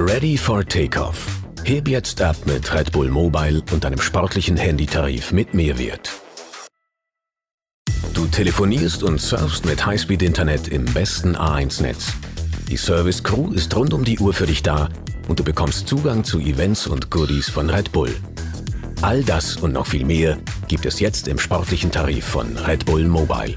Ready for Takeoff. Heb jetzt ab mit Red Bull Mobile und einem sportlichen Handytarif mit Mehrwert. Du telefonierst und surfst mit Highspeed-Internet im besten A1-Netz. Die Service Crew ist rund um die Uhr für dich da und du bekommst Zugang zu Events und Goodies von Red Bull. All das und noch viel mehr gibt es jetzt im sportlichen Tarif von Red Bull Mobile.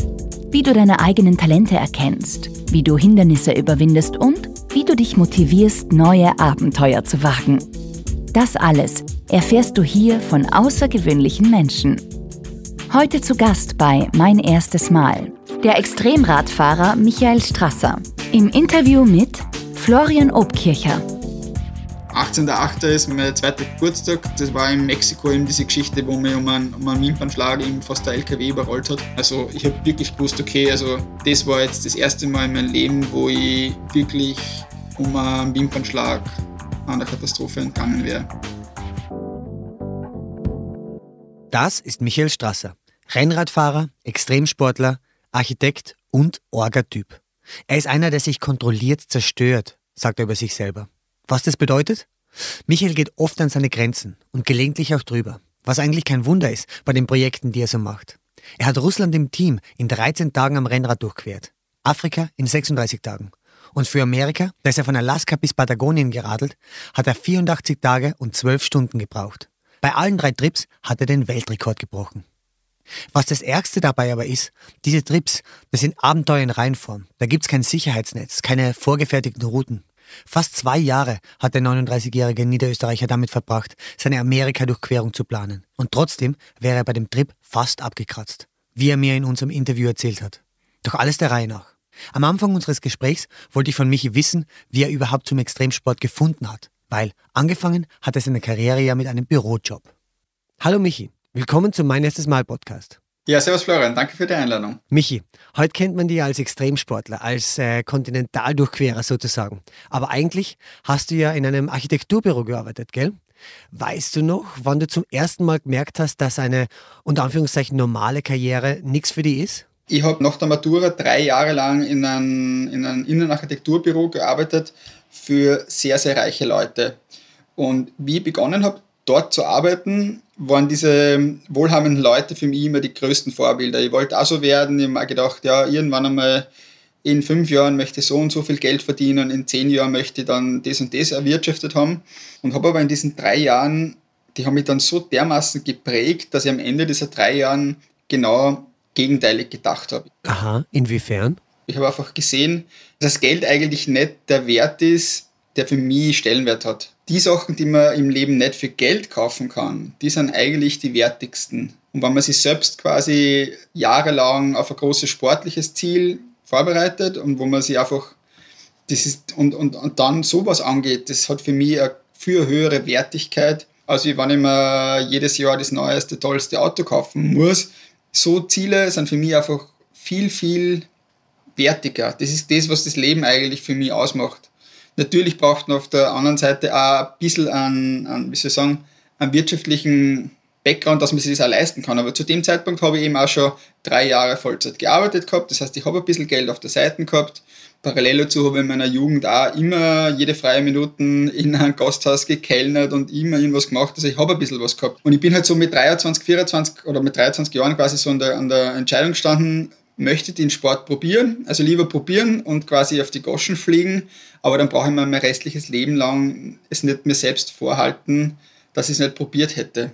Wie du deine eigenen Talente erkennst, wie du Hindernisse überwindest und wie du dich motivierst, neue Abenteuer zu wagen. Das alles erfährst du hier von außergewöhnlichen Menschen. Heute zu Gast bei Mein erstes Mal der Extremradfahrer Michael Strasser im Interview mit Florian Obkircher. 18.08. ist mein zweiter Geburtstag. Das war in Mexiko eben diese Geschichte, wo um einen, um einen Wimpernschlag eben fast der LKW überrollt hat. Also ich habe wirklich gewusst, okay, also das war jetzt das erste Mal in meinem Leben, wo ich wirklich um einen Wimpernschlag an der Katastrophe entgangen wäre. Das ist Michael Strasser, Rennradfahrer, Extremsportler, Architekt und Orgatyp. Er ist einer, der sich kontrolliert zerstört, sagt er über sich selber. Was das bedeutet? Michael geht oft an seine Grenzen und gelegentlich auch drüber, was eigentlich kein Wunder ist bei den Projekten, die er so macht. Er hat Russland im Team in 13 Tagen am Rennrad durchquert, Afrika in 36 Tagen. Und für Amerika, da ist er von Alaska bis Patagonien geradelt, hat er 84 Tage und 12 Stunden gebraucht. Bei allen drei Trips hat er den Weltrekord gebrochen. Was das Ärgste dabei aber ist, diese Trips, das sind Abenteuer in Reinform. Da gibt's kein Sicherheitsnetz, keine vorgefertigten Routen. Fast zwei Jahre hat der 39-jährige Niederösterreicher damit verbracht, seine Amerika-Durchquerung zu planen. Und trotzdem wäre er bei dem Trip fast abgekratzt, wie er mir in unserem Interview erzählt hat. Doch alles der Reihe nach. Am Anfang unseres Gesprächs wollte ich von Michi wissen, wie er überhaupt zum Extremsport gefunden hat, weil angefangen hat er seine Karriere ja mit einem Bürojob. Hallo Michi, willkommen zum Mein erstes Mal Podcast. Ja, servus Florian, danke für die Einladung. Michi, heute kennt man dich als Extremsportler, als äh, Kontinentaldurchquerer sozusagen. Aber eigentlich hast du ja in einem Architekturbüro gearbeitet, gell? Weißt du noch, wann du zum ersten Mal gemerkt hast, dass eine unter Anführungszeichen normale Karriere nichts für dich ist? Ich habe nach der Matura drei Jahre lang in einem, in einem Innenarchitekturbüro gearbeitet für sehr, sehr reiche Leute. Und wie ich begonnen habe, dort zu arbeiten, waren diese wohlhabenden Leute für mich immer die größten Vorbilder. Ich wollte auch so werden. Ich habe mir gedacht, ja, irgendwann einmal in fünf Jahren möchte ich so und so viel Geld verdienen, in zehn Jahren möchte ich dann das und das erwirtschaftet haben. Und habe aber in diesen drei Jahren, die haben mich dann so dermaßen geprägt, dass ich am Ende dieser drei Jahren genau gegenteilig gedacht habe. Aha, inwiefern? Ich habe einfach gesehen, dass Geld eigentlich nicht der Wert ist, der für mich Stellenwert hat. Die Sachen, die man im Leben nicht für Geld kaufen kann, die sind eigentlich die wertigsten. Und wenn man sich selbst quasi jahrelang auf ein großes sportliches Ziel vorbereitet und wo man sich einfach das ist, und, und, und dann sowas angeht, das hat für mich eine viel höhere Wertigkeit, als wenn ich mir jedes Jahr das neueste, tollste Auto kaufen muss. So Ziele sind für mich einfach viel, viel wertiger. Das ist das, was das Leben eigentlich für mich ausmacht. Natürlich braucht man auf der anderen Seite auch ein bisschen an, an wie soll ich sagen, einen wirtschaftlichen Background, dass man sich das auch leisten kann. Aber zu dem Zeitpunkt habe ich eben auch schon drei Jahre Vollzeit gearbeitet gehabt. Das heißt, ich habe ein bisschen Geld auf der Seite gehabt. Parallel dazu habe ich in meiner Jugend auch immer jede freie Minuten in einem Gasthaus gekellnert und immer irgendwas gemacht. Also ich habe ein bisschen was gehabt. Und ich bin halt so mit 23, 24 oder mit 23 Jahren quasi so an der, an der Entscheidung gestanden, möchte den Sport probieren, also lieber probieren und quasi auf die Goschen fliegen, aber dann brauche ich mir mein restliches Leben lang es nicht mir selbst vorhalten, dass ich es nicht probiert hätte.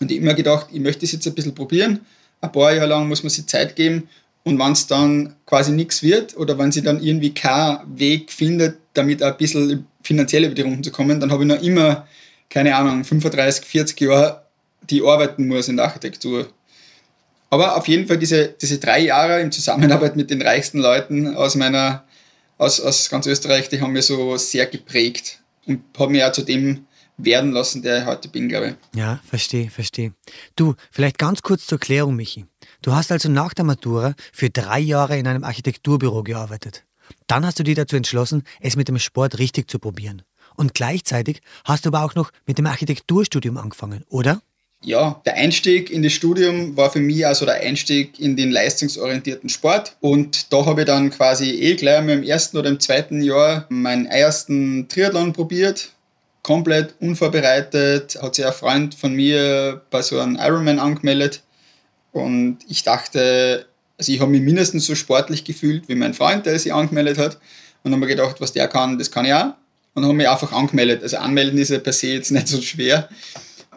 Und ich mir gedacht, ich möchte es jetzt ein bisschen probieren, ein paar Jahre lang muss man sich Zeit geben und wenn es dann quasi nichts wird oder wenn sie dann irgendwie keinen Weg findet, damit ein bisschen finanziell über die Runden zu kommen, dann habe ich noch immer, keine Ahnung, 35, 40 Jahre, die arbeiten muss in der Architektur. Aber auf jeden Fall diese, diese drei Jahre in Zusammenarbeit mit den reichsten Leuten aus meiner, aus, aus ganz Österreich, die haben mir so sehr geprägt und haben mich auch zu dem werden lassen, der ich heute bin, glaube ich. Ja, verstehe, verstehe. Du, vielleicht ganz kurz zur Klärung, Michi. Du hast also nach der Matura für drei Jahre in einem Architekturbüro gearbeitet. Dann hast du dich dazu entschlossen, es mit dem Sport richtig zu probieren. Und gleichzeitig hast du aber auch noch mit dem Architekturstudium angefangen, oder? Ja, der Einstieg in das Studium war für mich also der Einstieg in den leistungsorientierten Sport. Und da habe ich dann quasi eh gleich im ersten oder im zweiten Jahr meinen ersten Triathlon probiert. Komplett unvorbereitet. Hat sich ein Freund von mir bei so einem Ironman angemeldet. Und ich dachte, also ich habe mich mindestens so sportlich gefühlt wie mein Freund, der sich angemeldet hat. Und habe mir gedacht, was der kann, das kann ich auch. Und habe mich einfach angemeldet. Also anmelden ist ja per se jetzt nicht so schwer.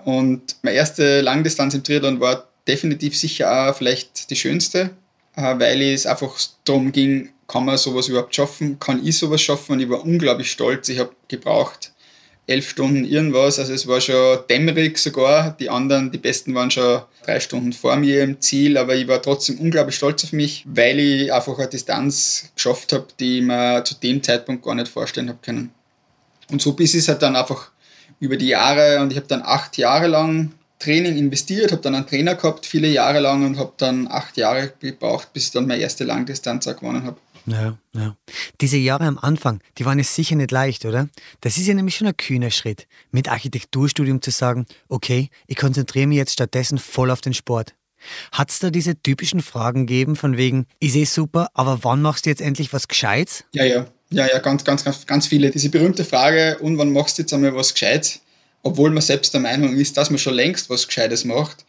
Und meine erste Langdistanz im Triathlon war definitiv sicher auch vielleicht die schönste, äh, weil es einfach darum ging, kann man sowas überhaupt schaffen, kann ich sowas schaffen und ich war unglaublich stolz. Ich habe gebraucht elf Stunden irgendwas, also es war schon dämmerig sogar. Die anderen, die Besten waren schon drei Stunden vor mir im Ziel, aber ich war trotzdem unglaublich stolz auf mich, weil ich einfach eine Distanz geschafft habe, die ich mir zu dem Zeitpunkt gar nicht vorstellen habe können. Und so bis es halt dann einfach über die Jahre und ich habe dann acht Jahre lang Training investiert, habe dann einen Trainer gehabt, viele Jahre lang und habe dann acht Jahre gebraucht, bis ich dann meine erste Langdistanz gewonnen habe. Ja, ja. Diese Jahre am Anfang, die waren es sicher nicht leicht, oder? Das ist ja nämlich schon ein kühner Schritt, mit Architekturstudium zu sagen, okay, ich konzentriere mich jetzt stattdessen voll auf den Sport. Hat es da diese typischen Fragen gegeben von wegen, ich sehe super, aber wann machst du jetzt endlich was Gescheites? Ja, ja, ja, ja, ganz, ganz, ganz, ganz viele. Diese berühmte Frage, und wann machst du jetzt einmal was Gescheites? Obwohl man selbst der Meinung ist, dass man schon längst was Gescheites macht.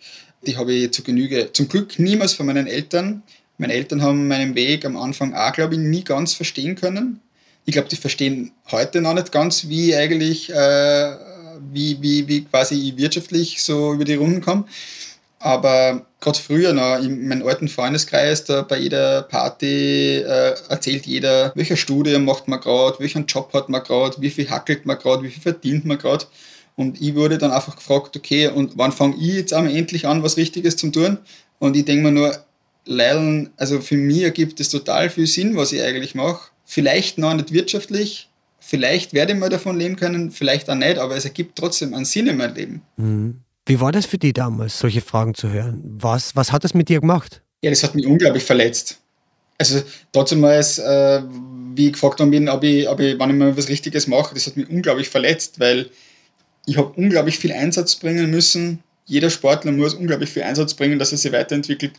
Die habe ich zu Genüge, zum Glück niemals von meinen Eltern. Meine Eltern haben meinen Weg am Anfang auch, glaube ich, nie ganz verstehen können. Ich glaube, die verstehen heute noch nicht ganz, wie eigentlich, äh, wie, wie, wie quasi ich wirtschaftlich so über die Runden komme. Aber gerade früher noch in meinem alten Freundeskreis, da bei jeder Party äh, erzählt jeder, welcher Studium macht man gerade, welchen Job hat man gerade, wie viel hackelt man gerade, wie viel verdient man gerade. Und ich wurde dann einfach gefragt, okay, und wann fange ich jetzt einmal endlich an, was Richtiges zu tun? Und ich denke mir nur, leider, also für mich ergibt es total viel Sinn, was ich eigentlich mache. Vielleicht noch nicht wirtschaftlich, vielleicht werde ich mal davon leben können, vielleicht auch nicht, aber es ergibt trotzdem einen Sinn in meinem Leben. Mhm. Wie war das für dich damals, solche Fragen zu hören? Was, was hat das mit dir gemacht? Ja, das hat mich unglaublich verletzt. Also damals, äh, wie ich gefragt habe, ob ich, ob ich, wann ich mal was Richtiges mache, das hat mich unglaublich verletzt, weil ich habe unglaublich viel Einsatz bringen müssen. Jeder Sportler muss unglaublich viel Einsatz bringen, dass er sich weiterentwickelt.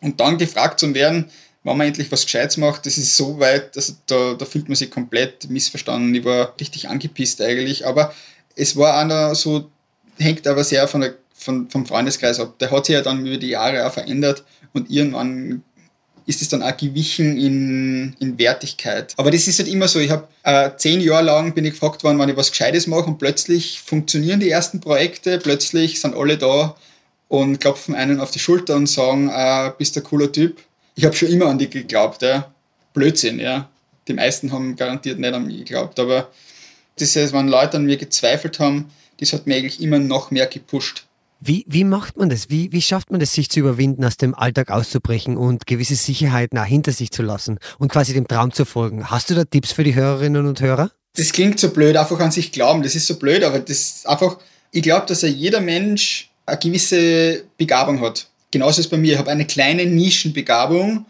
Und dann gefragt zu werden, wann man endlich was Gescheites macht, das ist so weit, also da, da fühlt man sich komplett missverstanden. Ich war richtig angepisst eigentlich, aber es war einer so hängt aber sehr von der, von, vom Freundeskreis ab. Der hat sich ja dann über die Jahre auch verändert und irgendwann ist es dann auch gewichen in, in Wertigkeit. Aber das ist halt immer so. Ich habe äh, zehn Jahre lang bin ich gefragt worden, wann ich was Gescheites mache und plötzlich funktionieren die ersten Projekte, plötzlich sind alle da und klopfen einen auf die Schulter und sagen, äh, bist ein cooler Typ. Ich habe schon immer an dich geglaubt. Ja. Blödsinn, ja. Die meisten haben garantiert nicht an mich geglaubt. Aber das ist, wenn Leute an mir gezweifelt haben, das hat mich eigentlich immer noch mehr gepusht. Wie, wie macht man das? Wie, wie schafft man es, sich zu überwinden, aus dem Alltag auszubrechen und gewisse Sicherheiten auch hinter sich zu lassen und quasi dem Traum zu folgen? Hast du da Tipps für die Hörerinnen und Hörer? Das klingt so blöd, einfach an sich glauben. Das ist so blöd, aber das ist einfach, ich glaube, dass ja jeder Mensch eine gewisse Begabung hat. Genauso ist es bei mir. Ich habe eine kleine Nischenbegabung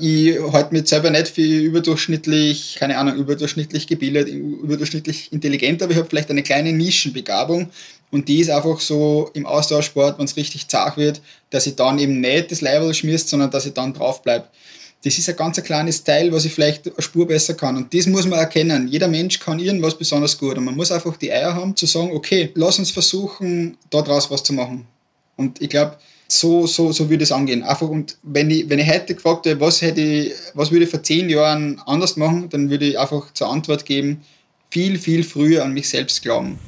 ich halte mich selber nicht für überdurchschnittlich, keine Ahnung, überdurchschnittlich gebildet, überdurchschnittlich intelligent, aber ich habe vielleicht eine kleine Nischenbegabung und die ist einfach so im Austauschsport, wenn es richtig zart wird, dass ich dann eben nicht das Level schmierst, sondern dass ich dann drauf bleibe. Das ist ein ganz kleines Teil, was ich vielleicht eine Spur besser kann. Und das muss man erkennen. Jeder Mensch kann irgendwas besonders gut. Und man muss einfach die Eier haben, zu sagen, okay, lass uns versuchen, daraus was zu machen. Und ich glaube, so, so, so würde es angehen. Einfach und wenn ich, wenn ich heute gefragt hätte, was hätte ich, was würde ich vor zehn Jahren anders machen, dann würde ich einfach zur Antwort geben, viel, viel früher an mich selbst glauben.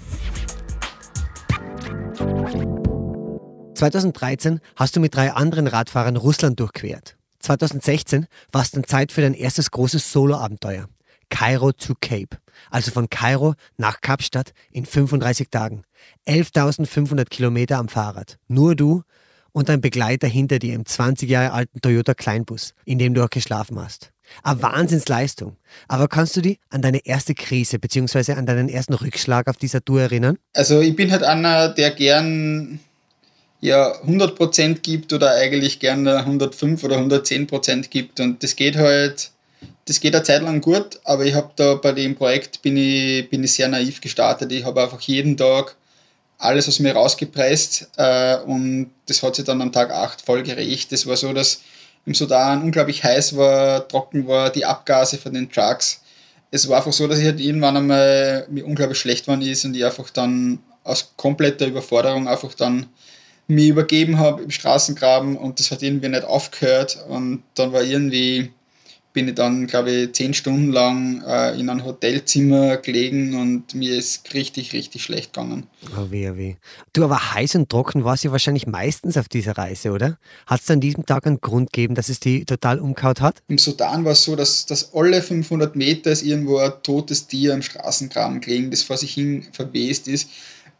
2013 hast du mit drei anderen Radfahrern Russland durchquert. 2016 war es dann Zeit für dein erstes großes Solo-Abenteuer. Kairo to Cape. Also von Kairo nach Kapstadt in 35 Tagen. 11.500 Kilometer am Fahrrad. Nur du und ein Begleiter hinter dir im 20 Jahre alten Toyota Kleinbus, in dem du auch geschlafen hast. Eine Wahnsinnsleistung. Aber kannst du dich an deine erste Krise bzw. an deinen ersten Rückschlag auf dieser Tour erinnern? Also ich bin halt einer, der gern ja 100% gibt oder eigentlich gerne 105 oder 110% gibt und das geht halt das geht eine Zeit lang gut, aber ich habe da bei dem Projekt bin ich, bin ich sehr naiv gestartet. Ich habe einfach jeden Tag alles aus mir rausgepresst äh, und das hat sich dann am Tag 8 voll gerecht. Das war so, dass im Sudan unglaublich heiß war, trocken war, die Abgase von den Trucks. Es war einfach so, dass ich halt irgendwann einmal mir unglaublich schlecht geworden ist und ich einfach dann aus kompletter Überforderung einfach dann mich übergeben habe im Straßengraben und das hat irgendwie nicht aufgehört und dann war irgendwie bin ich dann, glaube ich, zehn Stunden lang äh, in einem Hotelzimmer gelegen und mir ist richtig, richtig schlecht gegangen. Oh weh, oh weh. Du, aber heiß und trocken warst ja wahrscheinlich meistens auf dieser Reise, oder? Hat es an diesem Tag einen Grund gegeben, dass es die total umkaut hat? Im Sudan war es so, dass, dass alle 500 Meter ist irgendwo ein totes Tier im Straßengraben gelegen, das vor sich hin verwest ist.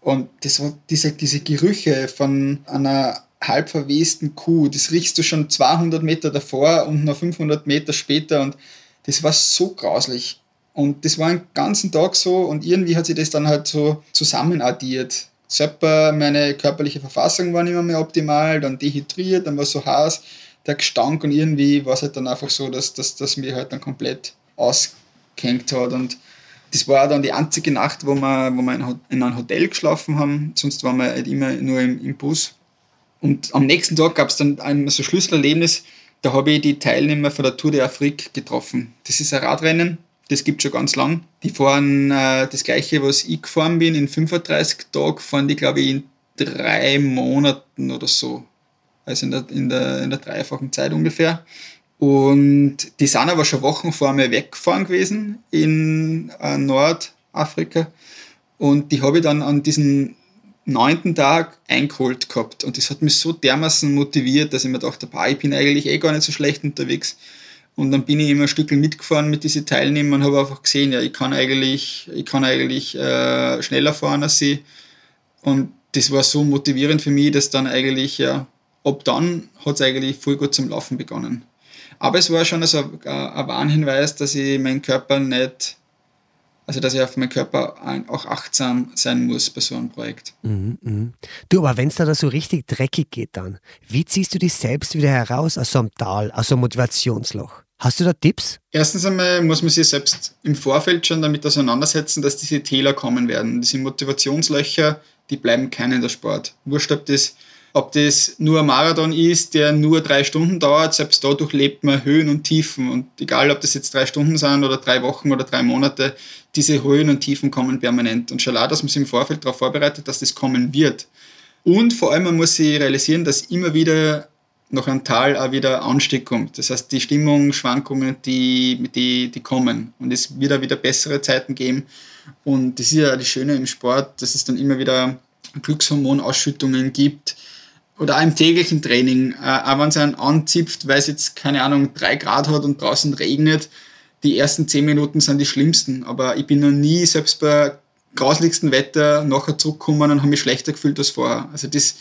Und das war diese, diese Gerüche von einer halb verwesten Kuh. Das riechst du schon 200 Meter davor und noch 500 Meter später und das war so grauslich. Und das war einen ganzen Tag so und irgendwie hat sich das dann halt so zusammenaddiert. Selber meine körperliche Verfassung war nicht mehr, optimal, dann dehydriert, dann war so heiß, der Gestank und irgendwie war es halt dann einfach so, dass das dass mir halt dann komplett ausgehängt hat und das war dann die einzige Nacht, wo wir, wo wir in einem Hotel geschlafen haben, sonst waren wir halt immer nur im, im Bus und am nächsten Tag gab es dann ein so Schlüsselerlebnis, da habe ich die Teilnehmer von der Tour de Afrique getroffen. Das ist ein Radrennen, das gibt schon ganz lang. Die fahren äh, das gleiche, was ich gefahren bin, in 35 Tagen fahren die, glaube ich, in drei Monaten oder so. Also in der, in der, in der dreifachen Zeit ungefähr. Und die sind aber schon Wochen vor mir weggefahren gewesen in äh, Nordafrika. Und die habe ich dann an diesen neunten Tag eingeholt gehabt. Und das hat mich so dermaßen motiviert, dass ich mir dachte, boah, ich bin eigentlich eh gar nicht so schlecht unterwegs. Und dann bin ich immer ein Stückchen mitgefahren mit diesen Teilnehmern und habe einfach gesehen, ja, ich kann eigentlich, ich kann eigentlich äh, schneller fahren als sie. Und das war so motivierend für mich, dass dann eigentlich, ja, ab dann hat es eigentlich voll gut zum Laufen begonnen. Aber es war schon also ein, ein Warnhinweis, dass ich meinen Körper nicht also, dass ich auf meinen Körper auch achtsam sein muss bei so einem Projekt. Mhm, mh. Du, aber wenn es da so richtig dreckig geht dann, wie ziehst du dich selbst wieder heraus aus so einem Tal, aus so einem Motivationsloch? Hast du da Tipps? Erstens einmal muss man sich selbst im Vorfeld schon damit auseinandersetzen, dass diese Täler kommen werden. Diese Motivationslöcher, die bleiben keinen in der Sport. Wurscht, ob das ob das nur ein Marathon ist, der nur drei Stunden dauert, selbst dadurch lebt man Höhen und Tiefen. Und egal, ob das jetzt drei Stunden sind oder drei Wochen oder drei Monate, diese Höhen und Tiefen kommen permanent. Und schon dass man sich im Vorfeld darauf vorbereitet, dass das kommen wird. Und vor allem, man muss sich realisieren, dass immer wieder nach einem Tal auch wieder Anstieg kommt. Das heißt, die Stimmungsschwankungen, die, die, die kommen. Und es wird auch wieder bessere Zeiten geben. Und das ist ja das Schöne im Sport, dass es dann immer wieder Glückshormonausschüttungen gibt, oder auch im täglichen Training, äh, auch wenn es einen anzipft, weil es jetzt, keine Ahnung, drei Grad hat und draußen regnet, die ersten zehn Minuten sind die schlimmsten. Aber ich bin noch nie, selbst bei grauslichsten Wetter, nachher zurückgekommen und habe mich schlechter gefühlt als vorher. Also das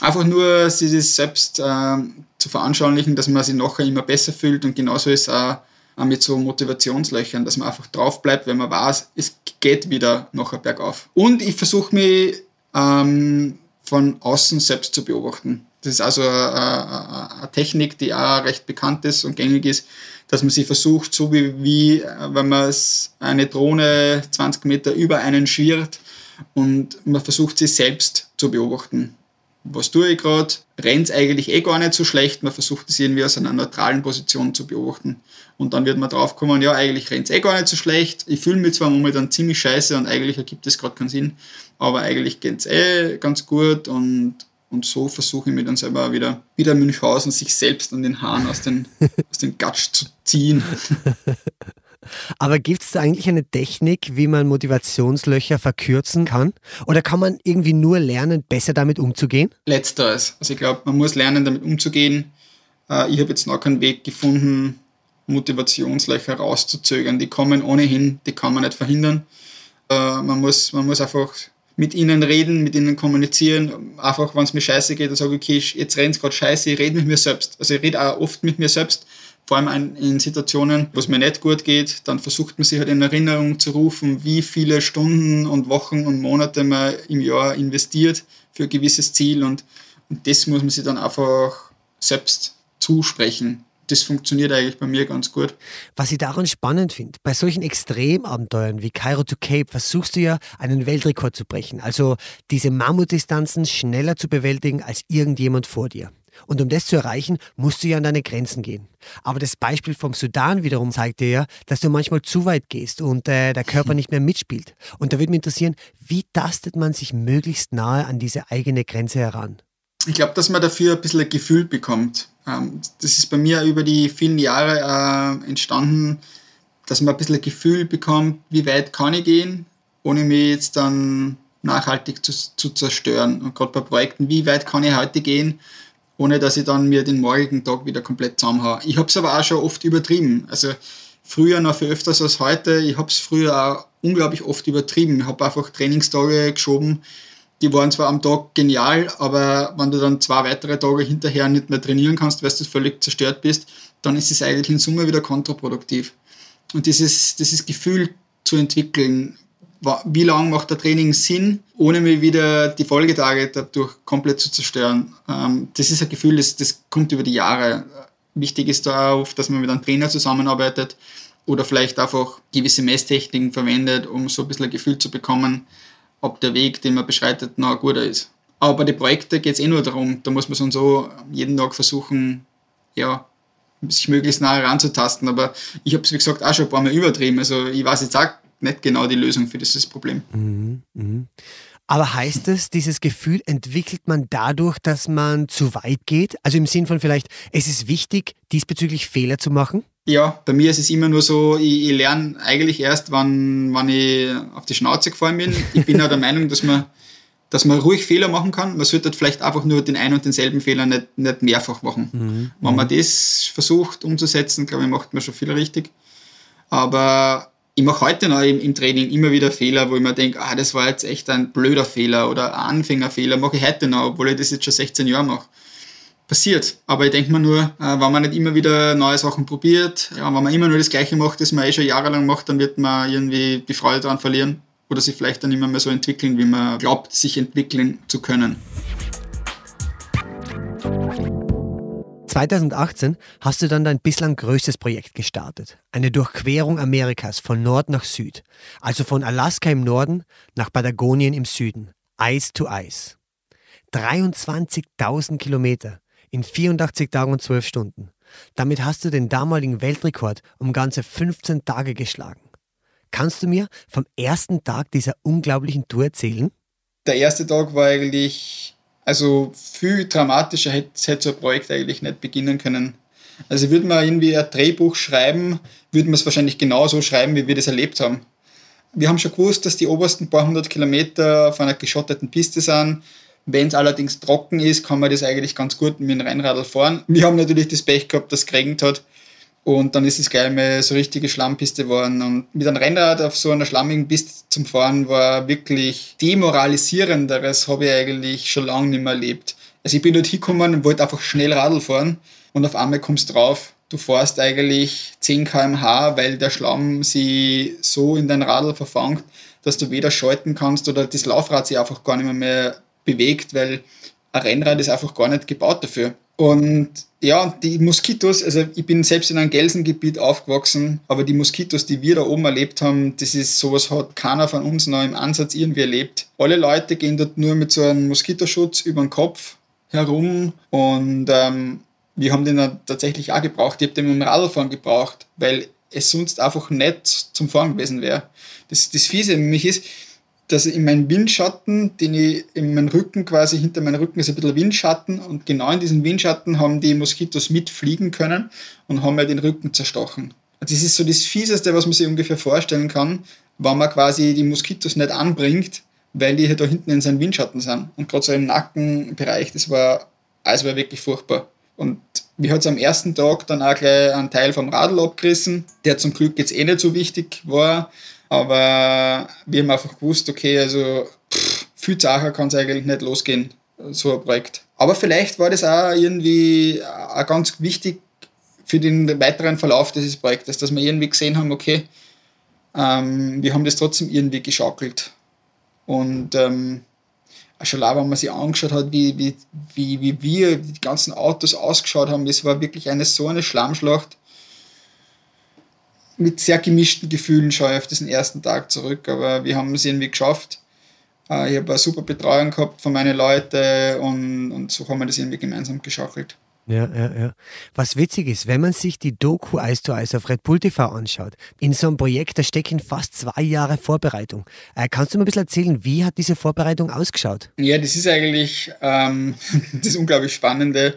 einfach nur sich das selbst äh, zu veranschaulichen, dass man sich nachher immer besser fühlt und genauso ist auch, mit so Motivationslöchern, dass man einfach drauf bleibt, wenn man weiß, es geht wieder nachher bergauf. Und ich versuche mich ähm, von außen selbst zu beobachten. Das ist also eine, Technik, die auch recht bekannt ist und gängig ist, dass man sie versucht, so wie, wie wenn man eine Drohne 20 Meter über einen schwirrt und man versucht sie selbst zu beobachten. Was tue ich gerade? Rennt es eigentlich eh gar nicht so schlecht. Man versucht es irgendwie aus einer neutralen Position zu beobachten. Und dann wird man drauf kommen, ja, eigentlich rennt es eh gar nicht so schlecht. Ich fühle mich zwar momentan ziemlich scheiße und eigentlich ergibt es gerade keinen Sinn aber eigentlich geht es eh ganz gut und, und so versuche ich mir dann selber wieder, wieder Münchhausen sich selbst an den Haaren aus den, aus den Gatsch zu ziehen. Aber gibt es da eigentlich eine Technik, wie man Motivationslöcher verkürzen kann? Oder kann man irgendwie nur lernen, besser damit umzugehen? Letzteres. Also ich glaube, man muss lernen, damit umzugehen. Äh, ich habe jetzt noch keinen Weg gefunden, Motivationslöcher rauszuzögern. Die kommen ohnehin, die kann man nicht verhindern. Äh, man, muss, man muss einfach mit ihnen reden, mit ihnen kommunizieren. Einfach, wenn es mir scheiße geht, dann sage ich, okay, jetzt rennt es gerade scheiße, ich rede mit mir selbst. Also ich rede auch oft mit mir selbst, vor allem in Situationen, wo es mir nicht gut geht. Dann versucht man sich halt in Erinnerung zu rufen, wie viele Stunden und Wochen und Monate man im Jahr investiert für ein gewisses Ziel. Und, und das muss man sich dann einfach selbst zusprechen das funktioniert eigentlich bei mir ganz gut. Was ich daran spannend finde, bei solchen Extremabenteuern wie Cairo to Cape versuchst du ja einen Weltrekord zu brechen, also diese Mammutdistanzen schneller zu bewältigen als irgendjemand vor dir. Und um das zu erreichen, musst du ja an deine Grenzen gehen. Aber das Beispiel vom Sudan wiederum zeigt dir ja, dass du manchmal zu weit gehst und äh, der Körper nicht mehr mitspielt. Und da würde mich interessieren, wie tastet man sich möglichst nahe an diese eigene Grenze heran? Ich glaube, dass man dafür ein bisschen ein Gefühl bekommt. Ähm, das ist bei mir über die vielen Jahre äh, entstanden, dass man ein bisschen ein Gefühl bekommt, wie weit kann ich gehen, ohne mich jetzt dann nachhaltig zu, zu zerstören. Und gerade bei Projekten, wie weit kann ich heute gehen, ohne dass ich dann mir den morgigen Tag wieder komplett zusammenhaue. Ich habe es aber auch schon oft übertrieben. Also früher noch viel öfters als heute. Ich habe es früher auch unglaublich oft übertrieben. Ich habe einfach Trainingstage geschoben, die waren zwar am Tag genial, aber wenn du dann zwei weitere Tage hinterher nicht mehr trainieren kannst, weil du völlig zerstört bist, dann ist es eigentlich in Summe wieder kontraproduktiv. Und dieses, dieses Gefühl zu entwickeln, wie lange macht der Training Sinn, ohne mir wieder die Folgetage dadurch komplett zu zerstören. Ähm, das ist ein Gefühl, das, das kommt über die Jahre. Wichtig ist da auch, dass man mit einem Trainer zusammenarbeitet oder vielleicht einfach gewisse Messtechniken verwendet, um so ein bisschen ein Gefühl zu bekommen, ob der Weg, den man beschreitet, noch ein guter ist. Aber bei den Projekten geht es eh nur darum, da muss man so und so jeden Tag versuchen, ja, sich möglichst nahe ranzutasten. Aber ich habe es, wie gesagt, auch schon ein paar Mal übertrieben. Also ich weiß jetzt auch nicht genau die Lösung für dieses Problem. Mhm, mh. Aber heißt es, dieses Gefühl entwickelt man dadurch, dass man zu weit geht? Also im Sinn von vielleicht, es ist wichtig, diesbezüglich Fehler zu machen? Ja, bei mir ist es immer nur so, ich, ich lerne eigentlich erst, wann, wann ich auf die Schnauze gefallen bin. Ich bin auch der Meinung, dass man, dass man ruhig Fehler machen kann. Man sollte vielleicht einfach nur den einen und denselben Fehler nicht, nicht mehrfach machen. Mhm. Wenn man das versucht umzusetzen, glaube ich, macht man schon viel richtig. Aber ich mache heute noch im, im, Training immer wieder Fehler, wo ich mir denke, ah, das war jetzt echt ein blöder Fehler oder ein Anfängerfehler, mache ich heute noch, obwohl ich das jetzt schon 16 Jahre mache passiert. Aber ich denke mir nur, äh, wenn man nicht immer wieder neue Sachen probiert, ja, wenn man immer nur das Gleiche macht, das man eh schon jahrelang macht, dann wird man irgendwie die Freude daran verlieren oder sich vielleicht dann immer mehr so entwickeln, wie man glaubt, sich entwickeln zu können. 2018 hast du dann dein bislang größtes Projekt gestartet. Eine Durchquerung Amerikas von Nord nach Süd. Also von Alaska im Norden nach Patagonien im Süden. Eis to Eis. 23.000 Kilometer in 84 Tagen und 12 Stunden. Damit hast du den damaligen Weltrekord um ganze 15 Tage geschlagen. Kannst du mir vom ersten Tag dieser unglaublichen Tour erzählen? Der erste Tag war eigentlich, also viel dramatischer hätte, hätte so ein Projekt eigentlich nicht beginnen können. Also würde man irgendwie ein Drehbuch schreiben, würde man es wahrscheinlich genauso schreiben, wie wir das erlebt haben. Wir haben schon gewusst, dass die obersten paar hundert Kilometer auf einer geschotteten Piste sind wenn es allerdings trocken ist, kann man das eigentlich ganz gut mit dem Rennradl fahren. Wir haben natürlich das Pech gehabt, dass es geregnet hat. Und dann ist es gleich mal so richtige Schlammpiste geworden. Und mit einem Rennrad auf so einer schlammigen Piste zum Fahren war wirklich demoralisierenderes, habe ich eigentlich schon lange nicht mehr erlebt. Also ich bin dort hingekommen und wollte einfach schnell Radl fahren und auf einmal kommst drauf, du fährst eigentlich 10 km/h, weil der Schlamm sie so in dein Radl verfangt, dass du weder schalten kannst oder das Laufrad sich einfach gar nicht mehr, mehr bewegt, weil ein Rennrad ist einfach gar nicht gebaut dafür. Und ja, die Moskitos, also ich bin selbst in einem Gelsengebiet aufgewachsen, aber die Moskitos, die wir da oben erlebt haben, das ist sowas hat keiner von uns noch im Ansatz irgendwie erlebt. Alle Leute gehen dort nur mit so einem Moskitoschutz über den Kopf herum und ähm, wir haben den dann tatsächlich auch gebraucht. Ich habe den dem Radlfahren gebraucht, weil es sonst einfach nicht zum Fahren gewesen wäre. Das, das Fiese mich ist, dass in meinem Windschatten, den ich in meinem Rücken quasi, hinter meinem Rücken ist ein bisschen Windschatten und genau in diesem Windschatten haben die Moskitos mitfliegen können und haben mir den Rücken zerstochen. Das ist so das Fieseste, was man sich ungefähr vorstellen kann, wenn man quasi die Moskitos nicht anbringt, weil die hier da hinten in seinem Windschatten sind. Und gerade so im Nackenbereich, das war, also war wirklich furchtbar. Und mir hat es am ersten Tag dann auch gleich einen Teil vom Radl abgerissen, der zum Glück jetzt eh nicht so wichtig war. Aber wir haben einfach gewusst, okay, also pff, viel zacher kann es eigentlich nicht losgehen, so ein Projekt. Aber vielleicht war das auch irgendwie auch ganz wichtig für den weiteren Verlauf dieses Projektes, dass wir irgendwie gesehen haben, okay, ähm, wir haben das trotzdem irgendwie geschaukelt. Und ähm, schon allein, wenn man sich angeschaut hat, wie, wie, wie, wie wir die ganzen Autos ausgeschaut haben, das war wirklich eine so eine Schlammschlacht mit sehr gemischten Gefühlen schaue ich auf diesen ersten Tag zurück, aber wir haben es irgendwie geschafft. Äh, ich habe eine super Betreuung gehabt von meinen Leuten und, und so haben wir das irgendwie gemeinsam geschaffelt. Ja, ja, ja. Was witzig ist, wenn man sich die Doku Eis to Eis auf Red Bull TV anschaut, in so einem Projekt, da stecken fast zwei Jahre Vorbereitung. Äh, kannst du mir ein bisschen erzählen, wie hat diese Vorbereitung ausgeschaut? Ja, das ist eigentlich ähm, das unglaublich Spannende,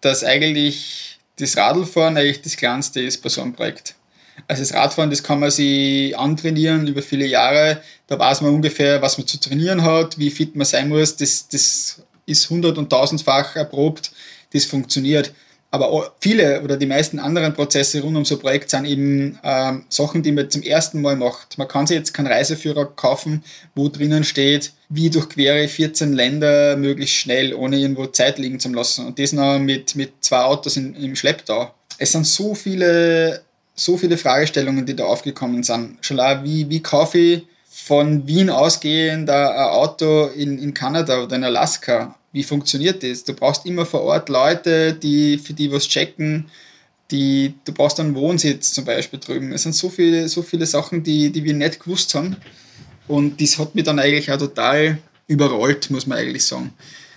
dass eigentlich das Radlfahren eigentlich das Kleinste ist bei so einem Projekt. Also das Radfahren, das kann man sich antrainieren über viele Jahre. Da weiß man ungefähr, was man zu trainieren hat, wie fit man sein muss. Das, das ist hundert- und tausendfach erprobt. Das funktioniert. Aber viele oder die meisten anderen Prozesse rund um so ein Projekt sind eben ähm, Sachen, die man zum ersten Mal macht. Man kann sich jetzt keinen Reiseführer kaufen, wo drinnen steht, wie durchquere 14 Länder möglichst schnell, ohne irgendwo Zeit liegen zu lassen. Und das noch mit, mit zwei Autos in, im Schlepptau. Es sind so viele so viele Fragestellungen, die da aufgekommen sind. Schon auch, wie, wie kaufe ich von Wien ausgehend ein Auto in, in Kanada oder in Alaska? Wie funktioniert das? Du brauchst immer vor Ort Leute, die für die was checken. Die, du brauchst einen Wohnsitz zum Beispiel drüben. Es sind so viele, so viele Sachen, die, die wir nicht gewusst haben. Und das hat mich dann eigentlich auch total überrollt, muss man eigentlich sagen.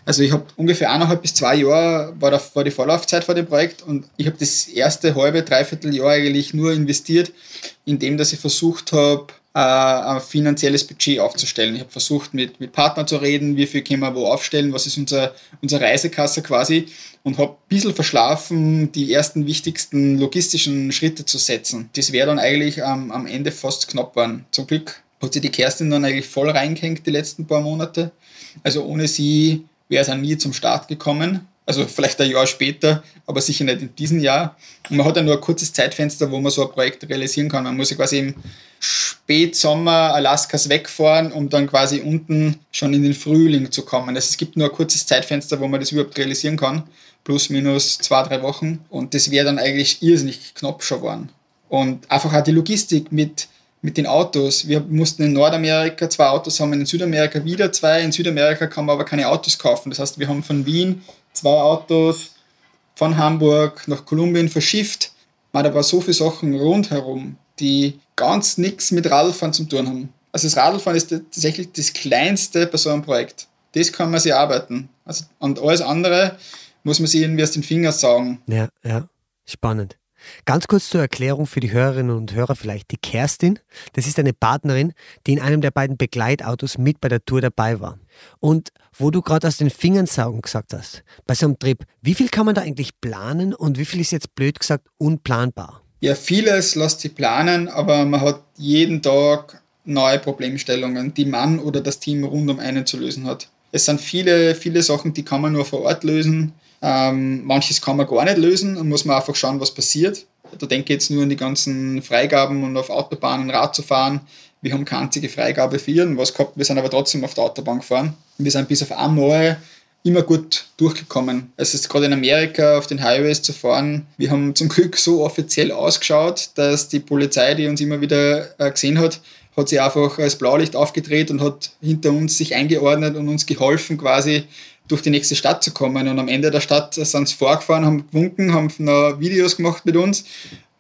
Also ich habe ungefähr eineinhalb bis zwei Jahre war, der, war die Vorlaufzeit vor dem Projekt und ich habe das erste halbe, dreiviertel Jahr eigentlich nur investiert, indem dass ich versucht habe, äh, ein finanzielles Budget aufzustellen. Ich habe versucht, mit, mit Partnern zu reden, wie viel können wir wo aufstellen, was ist unser, unsere Reisekasse quasi und habe ein bisschen verschlafen, die ersten wichtigsten logistischen Schritte zu setzen. Das wäre dann eigentlich ähm, am Ende fast knapp geworden. Zum Glück hat sich die Kerstin dann eigentlich voll reingehängt die letzten paar Monate. Also ohne sie wäre es auch nie zum Start gekommen. Also vielleicht ein Jahr später, aber sicher nicht in diesem Jahr. Und man hat ja nur ein kurzes Zeitfenster, wo man so ein Projekt realisieren kann. Man muss ja quasi im Spätsommer Alaskas wegfahren, um dann quasi unten schon in den Frühling zu kommen. Also es gibt nur ein kurzes Zeitfenster, wo man das überhaupt realisieren kann. Plus, minus zwei, drei Wochen. Und das wäre dann eigentlich irrsinnig knapp schon geworden. Und einfach auch die Logistik mit mit den Autos. Wir mussten in Nordamerika zwei Autos haben, in Südamerika wieder zwei. In Südamerika kann man aber keine Autos kaufen. Das heißt, wir haben von Wien zwei Autos von Hamburg nach Kolumbien verschifft. Man hat aber so viele Sachen rundherum, die ganz nichts mit Radlfahren zu tun haben. Also das Radlfahren ist tatsächlich das kleinste bei so einem Projekt. Das kann man sich arbeiten. Also, und alles andere muss man sich irgendwie aus den Fingern saugen. Ja, ja. Spannend. Ganz kurz zur Erklärung für die Hörerinnen und Hörer vielleicht. Die Kerstin, das ist eine Partnerin, die in einem der beiden Begleitautos mit bei der Tour dabei war. Und wo du gerade aus den Fingern saugen gesagt hast, bei so einem Trip, wie viel kann man da eigentlich planen und wie viel ist jetzt blöd gesagt unplanbar? Ja, vieles lässt sich planen, aber man hat jeden Tag neue Problemstellungen, die man oder das Team rund um einen zu lösen hat. Es sind viele, viele Sachen, die kann man nur vor Ort lösen. Ähm, manches kann man gar nicht lösen und muss man einfach schauen, was passiert. Da denke ich jetzt nur an die ganzen Freigaben und auf Autobahnen Rad zu fahren. Wir haben keine einzige Freigabe für irgendwas gehabt, wir sind aber trotzdem auf der Autobahn gefahren. Wir sind bis auf einmal immer gut durchgekommen. Es ist gerade in Amerika auf den Highways zu fahren. Wir haben zum Glück so offiziell ausgeschaut, dass die Polizei, die uns immer wieder äh, gesehen hat, hat sich einfach als Blaulicht aufgedreht und hat hinter uns sich eingeordnet und uns geholfen, quasi durch die nächste Stadt zu kommen. Und am Ende der Stadt sind sie vorgefahren, haben gewunken, haben noch Videos gemacht mit uns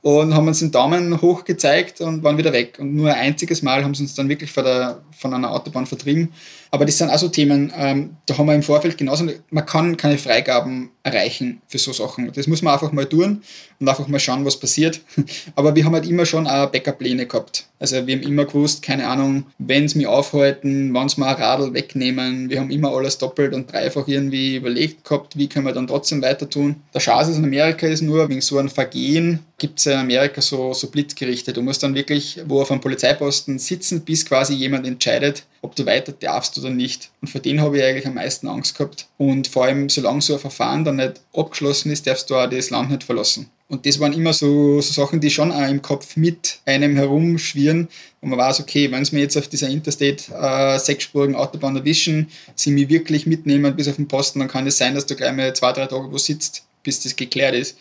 und haben uns den Daumen hoch gezeigt und waren wieder weg. Und nur ein einziges Mal haben sie uns dann wirklich von, der, von einer Autobahn vertrieben. Aber das sind also Themen, ähm, da haben wir im Vorfeld genauso, man kann keine Freigaben erreichen für so Sachen. Das muss man einfach mal tun und einfach mal schauen, was passiert. Aber wir haben halt immer schon auch Backup-Pläne gehabt. Also wir haben immer gewusst, keine Ahnung, wenn sie mich aufhalten, wann sie mir ein Radl wegnehmen. Wir haben immer alles doppelt und dreifach irgendwie überlegt gehabt, wie können wir dann trotzdem weiter tun. Der Chance in Amerika ist nur, wegen so einem Vergehen gibt es in Amerika so, so Blitzgerichte. Du musst dann wirklich, wo auf einem Polizeiposten sitzen, bis quasi jemand entscheidet, ob du weiter darfst oder nicht. Und vor denen habe ich eigentlich am meisten Angst gehabt. Und vor allem, solange so ein Verfahren dann nicht abgeschlossen ist, darfst du auch das Land nicht verlassen. Und das waren immer so, so Sachen, die schon auch im Kopf mit einem herumschwirren, wo man weiß, okay, wenn sie mir jetzt auf dieser Interstate äh, sechsspurigen Autobahn erwischen, sie mich wirklich mitnehmen bis auf den Posten, dann kann es sein, dass du gleich mal zwei, drei Tage wo sitzt, bis das geklärt ist.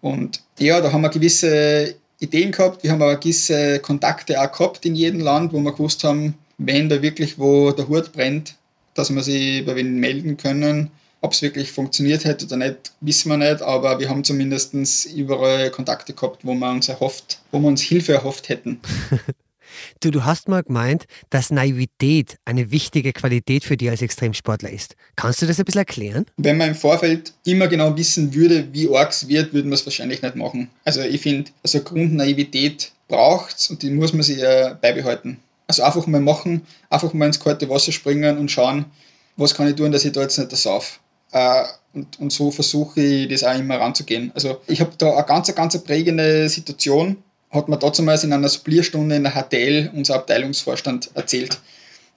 Und ja, da haben wir gewisse Ideen gehabt, wir haben aber gewisse Kontakte auch gehabt in jedem Land, wo wir gewusst haben, wenn da wirklich wo der Hut brennt, dass wir sie bei wen melden können. Ob es wirklich funktioniert hätte oder nicht, wissen wir nicht, aber wir haben zumindest überall Kontakte gehabt, wo wir uns erhofft, wo wir uns Hilfe erhofft hätten. Du, du hast mal gemeint, dass Naivität eine wichtige Qualität für dich als Extremsportler ist. Kannst du das ein bisschen erklären? Wenn man im Vorfeld immer genau wissen würde, wie arg es wird, würde man es wahrscheinlich nicht machen. Also ich finde, also Grundnaivität braucht es und die muss man sich äh, beibehalten. Also einfach mal machen, einfach mal ins kalte Wasser springen und schauen, was kann ich tun, dass ich da jetzt nicht sauf. Äh, und, und so versuche ich das auch immer ranzugehen. Also ich habe da eine ganz, ganz prägende Situation hat man damals in einer Supplierstunde in der HTL unser Abteilungsvorstand erzählt.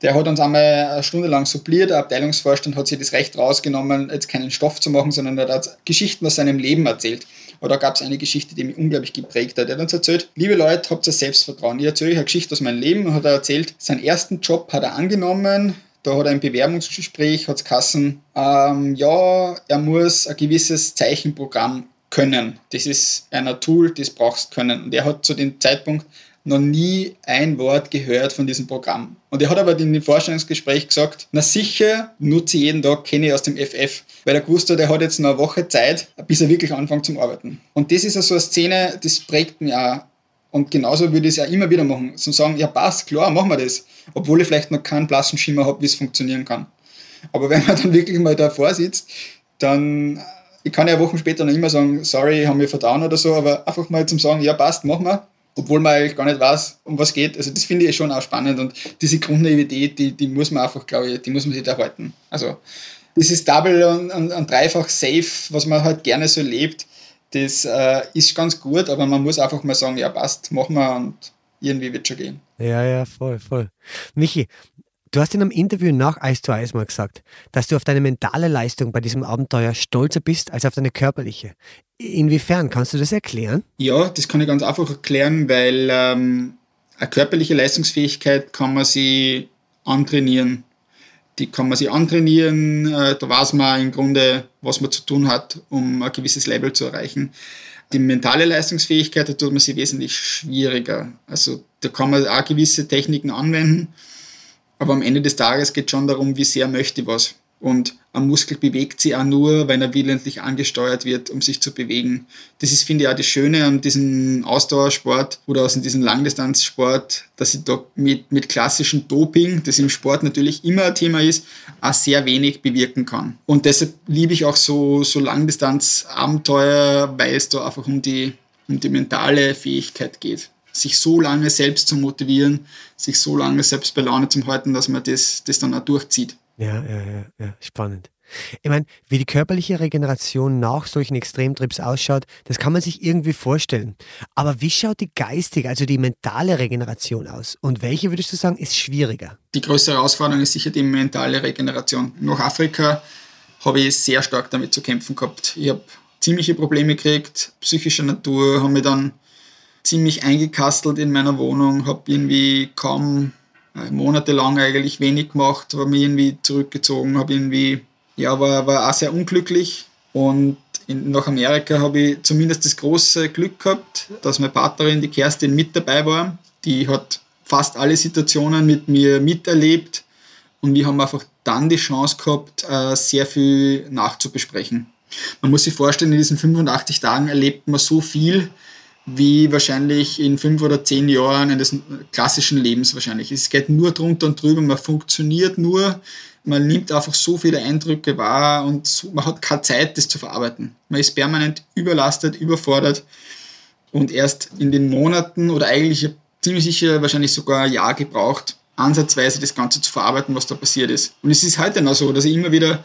Der hat uns einmal eine Stunde lang suppliert. Der Abteilungsvorstand hat sich das Recht rausgenommen, jetzt keinen Stoff zu machen, sondern er hat Geschichten aus seinem Leben erzählt. Und da gab es eine Geschichte, die mich unglaublich geprägt hat. Er hat uns erzählt, liebe Leute, habt ihr Selbstvertrauen. Ich erzähle euch eine Geschichte aus meinem Leben und hat er erzählt, seinen ersten Job hat er angenommen. Da hat er ein Bewerbungsgespräch, hat es Kassen, ähm, ja, er muss ein gewisses Zeichenprogramm können. Das ist ein Tool, das brauchst können. Und er hat zu dem Zeitpunkt noch nie ein Wort gehört von diesem Programm. Und er hat aber in dem Vorstellungsgespräch gesagt, na sicher nutze ich jeden Tag, kenne ich aus dem FF, weil er gewusst hat, er hat jetzt noch eine Woche Zeit, bis er wirklich anfängt zum Arbeiten. Und das ist so eine Szene, das prägt mich auch. Und genauso würde ich es auch immer wieder machen. So sagen, ja passt, klar, machen wir das. Obwohl ich vielleicht noch keinen blassen Schimmer habe, wie es funktionieren kann. Aber wenn man dann wirklich mal davor sitzt, dann ich kann ja Wochen später noch immer sagen, sorry, haben wir vertan oder so, aber einfach mal zum sagen, ja passt, machen wir, obwohl man eigentlich gar nicht weiß, um was geht. Also das finde ich schon auch spannend und diese Grundnaivität, die, die muss man einfach, glaube ich, die muss man sich erhalten. Also dieses Double und, und, und Dreifach Safe, was man halt gerne so lebt, das äh, ist ganz gut, aber man muss einfach mal sagen, ja passt, machen wir und irgendwie wird schon gehen. Ja, ja, voll, voll. Michi, Du hast in einem Interview nach Eis zu Eis mal gesagt, dass du auf deine mentale Leistung bei diesem Abenteuer stolzer bist als auf deine körperliche. Inwiefern kannst du das erklären? Ja, das kann ich ganz einfach erklären, weil ähm, eine körperliche Leistungsfähigkeit kann man sie antrainieren. Die kann man sich antrainieren, äh, da weiß man im Grunde, was man zu tun hat, um ein gewisses Level zu erreichen. Die mentale Leistungsfähigkeit, da tut man sie wesentlich schwieriger. Also da kann man auch gewisse Techniken anwenden aber am Ende des Tages geht es schon darum, wie sehr möchte ich was. Und ein Muskel bewegt sich auch nur, wenn er willentlich angesteuert wird, um sich zu bewegen. Das ist, finde ich, auch das Schöne an diesem Ausdauersport oder aus diesem Langdistanzsport, dass ich da mit, mit klassischem Doping, das im Sport natürlich immer ein Thema ist, auch sehr wenig bewirken kann. Und deshalb liebe ich auch so, so Langdistanzabenteuer, weil es da einfach um die, um die mentale Fähigkeit geht sich so lange selbst zu motivieren, sich so lange selbst bei Laune zu halten, dass man das, das dann auch durchzieht. Ja, ja, ja, ja, spannend. Ich meine, wie die körperliche Regeneration nach solchen Extremtrips ausschaut, das kann man sich irgendwie vorstellen. Aber wie schaut die geistige, also die mentale Regeneration aus? Und welche würdest du sagen, ist schwieriger? Die größte Herausforderung ist sicher die mentale Regeneration. Nach Afrika habe ich sehr stark damit zu kämpfen gehabt. Ich habe ziemliche Probleme gekriegt, psychischer Natur, habe mich dann ziemlich eingekastelt in meiner Wohnung, habe irgendwie kaum äh, monatelang eigentlich wenig gemacht, habe mich irgendwie zurückgezogen, habe irgendwie, ja, war, war auch sehr unglücklich und in, nach Amerika habe ich zumindest das große Glück gehabt, dass meine Partnerin, die Kerstin, mit dabei war. Die hat fast alle Situationen mit mir miterlebt und wir haben einfach dann die Chance gehabt, äh, sehr viel nachzubesprechen. Man muss sich vorstellen, in diesen 85 Tagen erlebt man so viel, wie wahrscheinlich in fünf oder zehn Jahren eines klassischen Lebens wahrscheinlich. Es geht nur drunter und drüber, man funktioniert nur, man nimmt einfach so viele Eindrücke wahr und man hat keine Zeit, das zu verarbeiten. Man ist permanent überlastet, überfordert und erst in den Monaten oder eigentlich ziemlich sicher wahrscheinlich sogar ein Jahr gebraucht, ansatzweise das Ganze zu verarbeiten, was da passiert ist. Und es ist heute noch so, dass ich immer wieder